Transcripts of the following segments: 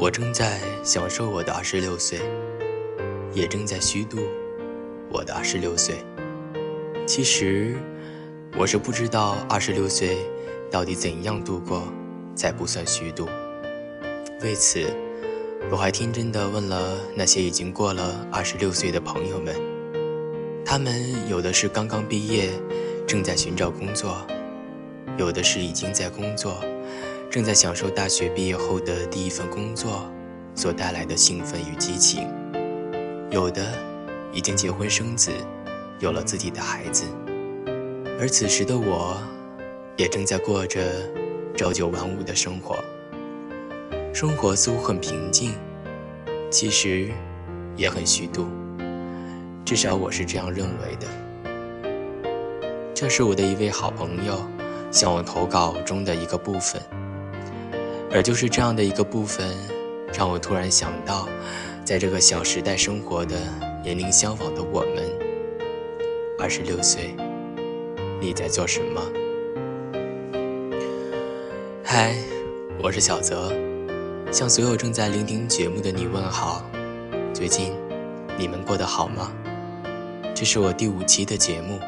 我正在享受我的二十六岁，也正在虚度我的二十六岁。其实，我是不知道二十六岁到底怎样度过才不算虚度。为此，我还天真的问了那些已经过了二十六岁的朋友们，他们有的是刚刚毕业，正在寻找工作；有的是已经在工作。正在享受大学毕业后的第一份工作所带来的兴奋与激情，有的已经结婚生子，有了自己的孩子，而此时的我，也正在过着朝九晚五的生活。生活似乎很平静，其实也很虚度，至少我是这样认为的。这是我的一位好朋友向我投稿中的一个部分。而就是这样的一个部分，让我突然想到，在这个小时代生活的年龄相仿的我们，二十六岁，你在做什么？嗨，我是小泽，向所有正在聆听节目的你问好。最近，你们过得好吗？这是我第五期的节目。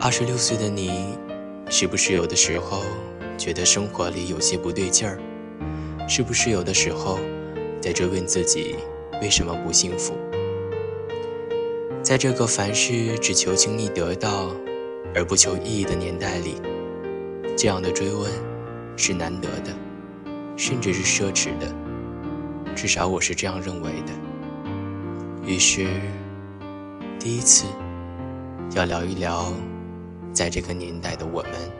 二十六岁的你，是不是有的时候？觉得生活里有些不对劲儿，是不是有的时候在追问自己为什么不幸福？在这个凡事只求轻易得到而不求意义的年代里，这样的追问是难得的，甚至是奢侈的，至少我是这样认为的。于是，第一次要聊一聊，在这个年代的我们。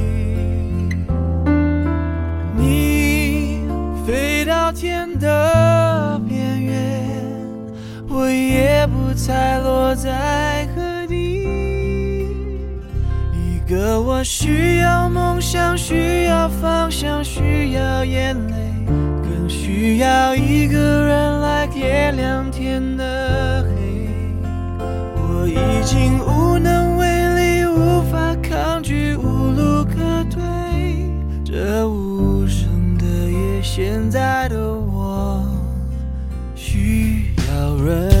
天的边缘，我也不猜落在何地。一个我需要梦想，需要方向，需要眼泪，更需要一个人来点亮天的黑。我已经无能为力，无法抗拒，无路可退。这无，现在的我需要人。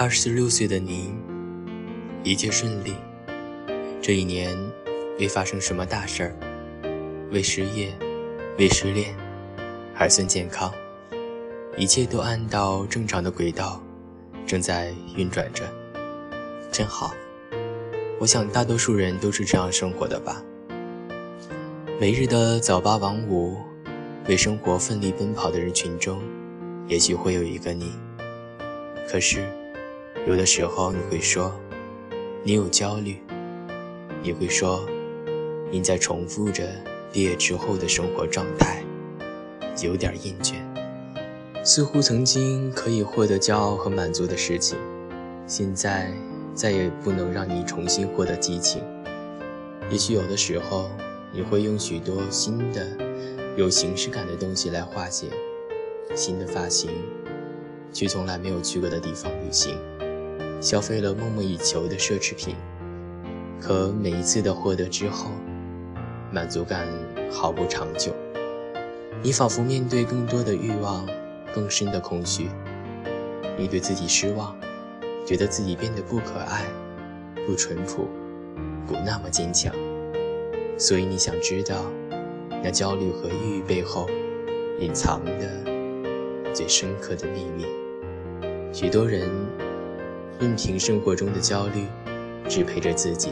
二十六岁的您，一切顺利。这一年未发生什么大事儿，未失业，未失恋，还算健康，一切都按照正常的轨道，正在运转着，真好。我想大多数人都是这样生活的吧。每日的早八晚五，为生活奋力奔跑的人群中，也许会有一个你。可是。有的时候你会说，你有焦虑；你会说，你在重复着毕业之后的生活状态，有点厌倦。似乎曾经可以获得骄傲和满足的事情，现在再也不能让你重新获得激情。也许有的时候你会用许多新的、有形式感的东西来化解新的发型，去从来没有去过的地方旅行。消费了梦寐以求的奢侈品，可每一次的获得之后，满足感毫不长久。你仿佛面对更多的欲望，更深的空虚。你对自己失望，觉得自己变得不可爱、不淳朴、不那么坚强。所以你想知道，那焦虑和抑郁背后隐藏的最深刻的秘密。许多人。任凭生活中的焦虑支配着自己，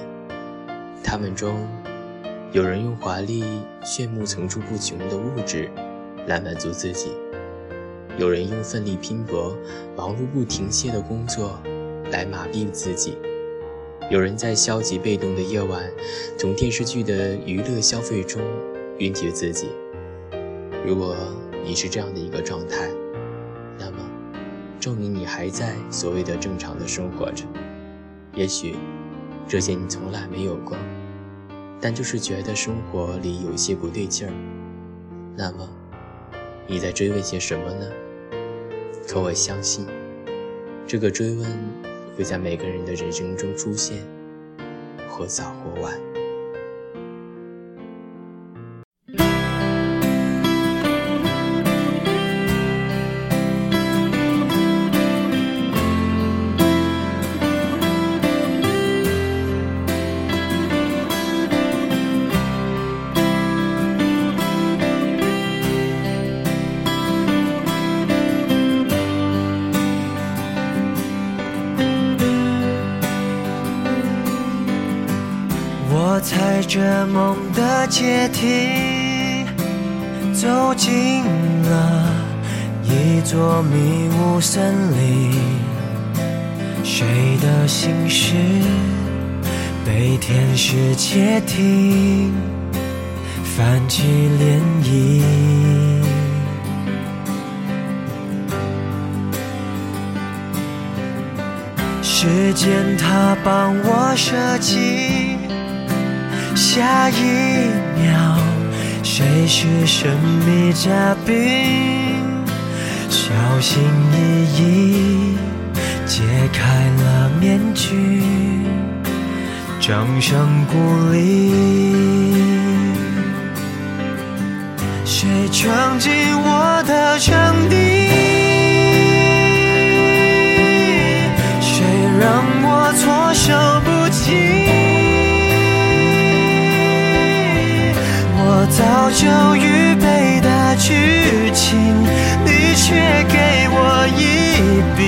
他们中有人用华丽炫目、层出不穷的物质来满足自己，有人用奋力拼搏、忙碌不停歇的工作来麻痹自己，有人在消极被动的夜晚从电视剧的娱乐消费中晕厥自己。如果你是这样的一个状态，证明你还在所谓的正常的生活着，也许这些你从来没有过，但就是觉得生活里有些不对劲儿。那么你在追问些什么呢？可我相信，这个追问会在每个人的人生中出现，或早或晚。我踩着梦的阶梯，走进了一座迷雾森林。谁的心事被天使窃听，泛起涟漪。时间它帮我设计。下一秒，谁是神秘嘉宾？小心翼翼揭开了面具，掌声鼓励。谁闯进我的场地？就预备的剧情，你却给我一笔，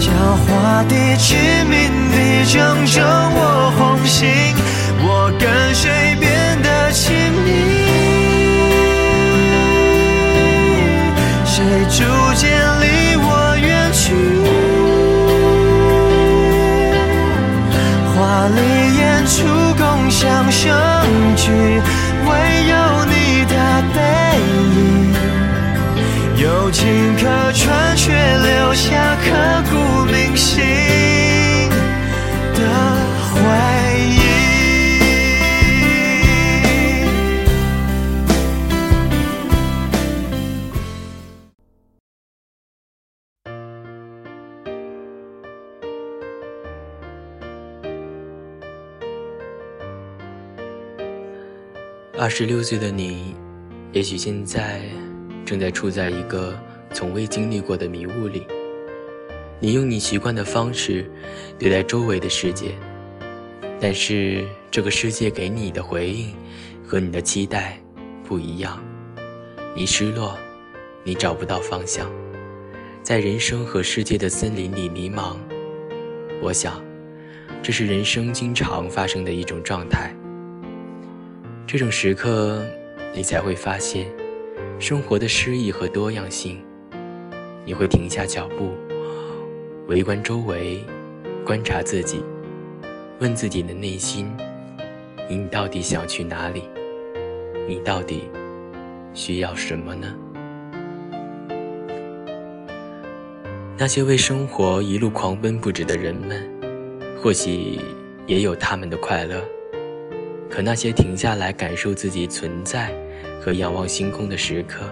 狡猾的、致命的正中我红心，我跟？谁？情可传，却留下刻骨铭心的回忆。二十六岁的你，也许现在正在处在一个从未经历过的迷雾里。你用你习惯的方式对待周围的世界，但是这个世界给你的回应和你的期待不一样。你失落，你找不到方向，在人生和世界的森林里迷茫。我想，这是人生经常发生的一种状态。这种时刻，你才会发现生活的诗意和多样性。你会停下脚步，围观周围，观察自己，问自己的内心：你到底想去哪里？你到底需要什么呢？那些为生活一路狂奔不止的人们，或许也有他们的快乐。可那些停下来感受自己存在和仰望星空的时刻，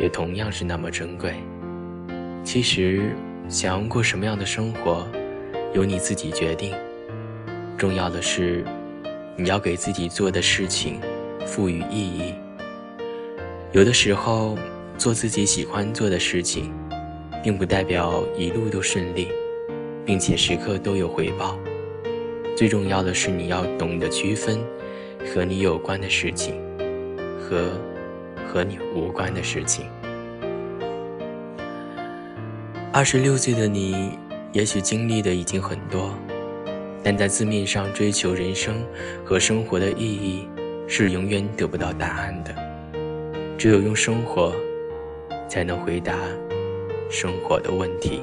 也同样是那么珍贵。其实，想要过什么样的生活，由你自己决定。重要的是，你要给自己做的事情赋予意义。有的时候，做自己喜欢做的事情，并不代表一路都顺利，并且时刻都有回报。最重要的是，你要懂得区分。和你有关的事情，和和你无关的事情。二十六岁的你，也许经历的已经很多，但在字面上追求人生和生活的意义，是永远得不到答案的。只有用生活，才能回答生活的问题。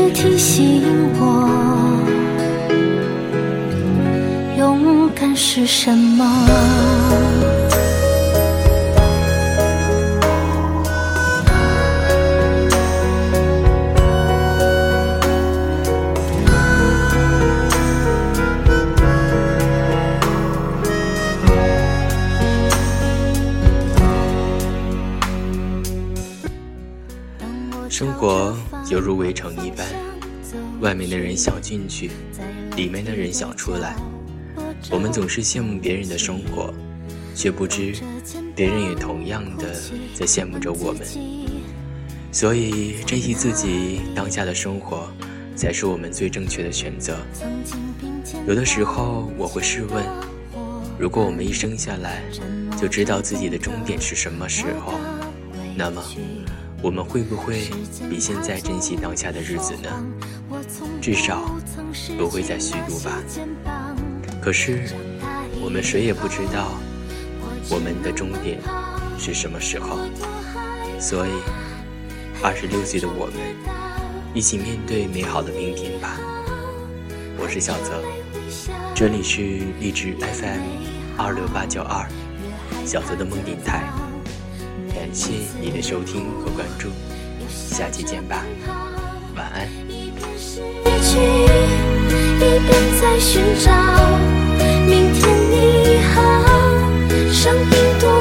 却提醒我，勇敢是什么。生活犹如围城一般，外面的人想进去，里面的人想出来。我们总是羡慕别人的生活，却不知别人也同样的在羡慕着我们。所以珍惜自己当下的生活，才是我们最正确的选择。有的时候我会试问：如果我们一生下来就知道自己的终点是什么时候，那么我们会不会比现在珍惜当下的日子呢？至少不会再虚度吧。可是我们谁也不知道我们的终点是什么时候，所以二十六岁的我们一起面对美好的明天吧。我是小泽，这里是荔枝 FM 二六八九二小泽的梦电台，感谢你的收听和关注，下期见吧，晚安。失去一边在寻找明天你好声音多